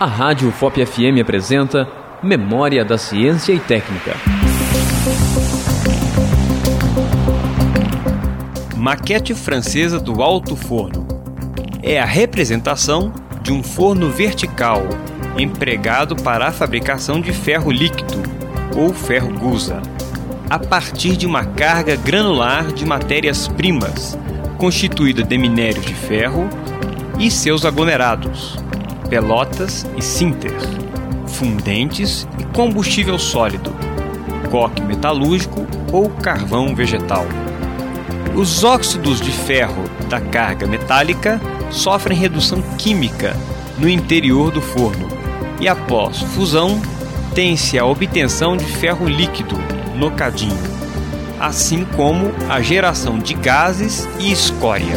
A Rádio FOP FM apresenta Memória da Ciência e Técnica. Maquete francesa do alto forno. É a representação de um forno vertical empregado para a fabricação de ferro líquido ou ferro gusa, a partir de uma carga granular de matérias-primas, constituída de minério de ferro e seus aglomerados, pelotas e sinter, fundentes e combustível sólido, coque metalúrgico ou carvão vegetal. Os óxidos de ferro da carga metálica sofrem redução química no interior do forno e, após fusão, tem-se a obtenção de ferro líquido no cadinho, assim como a geração de gases e escória.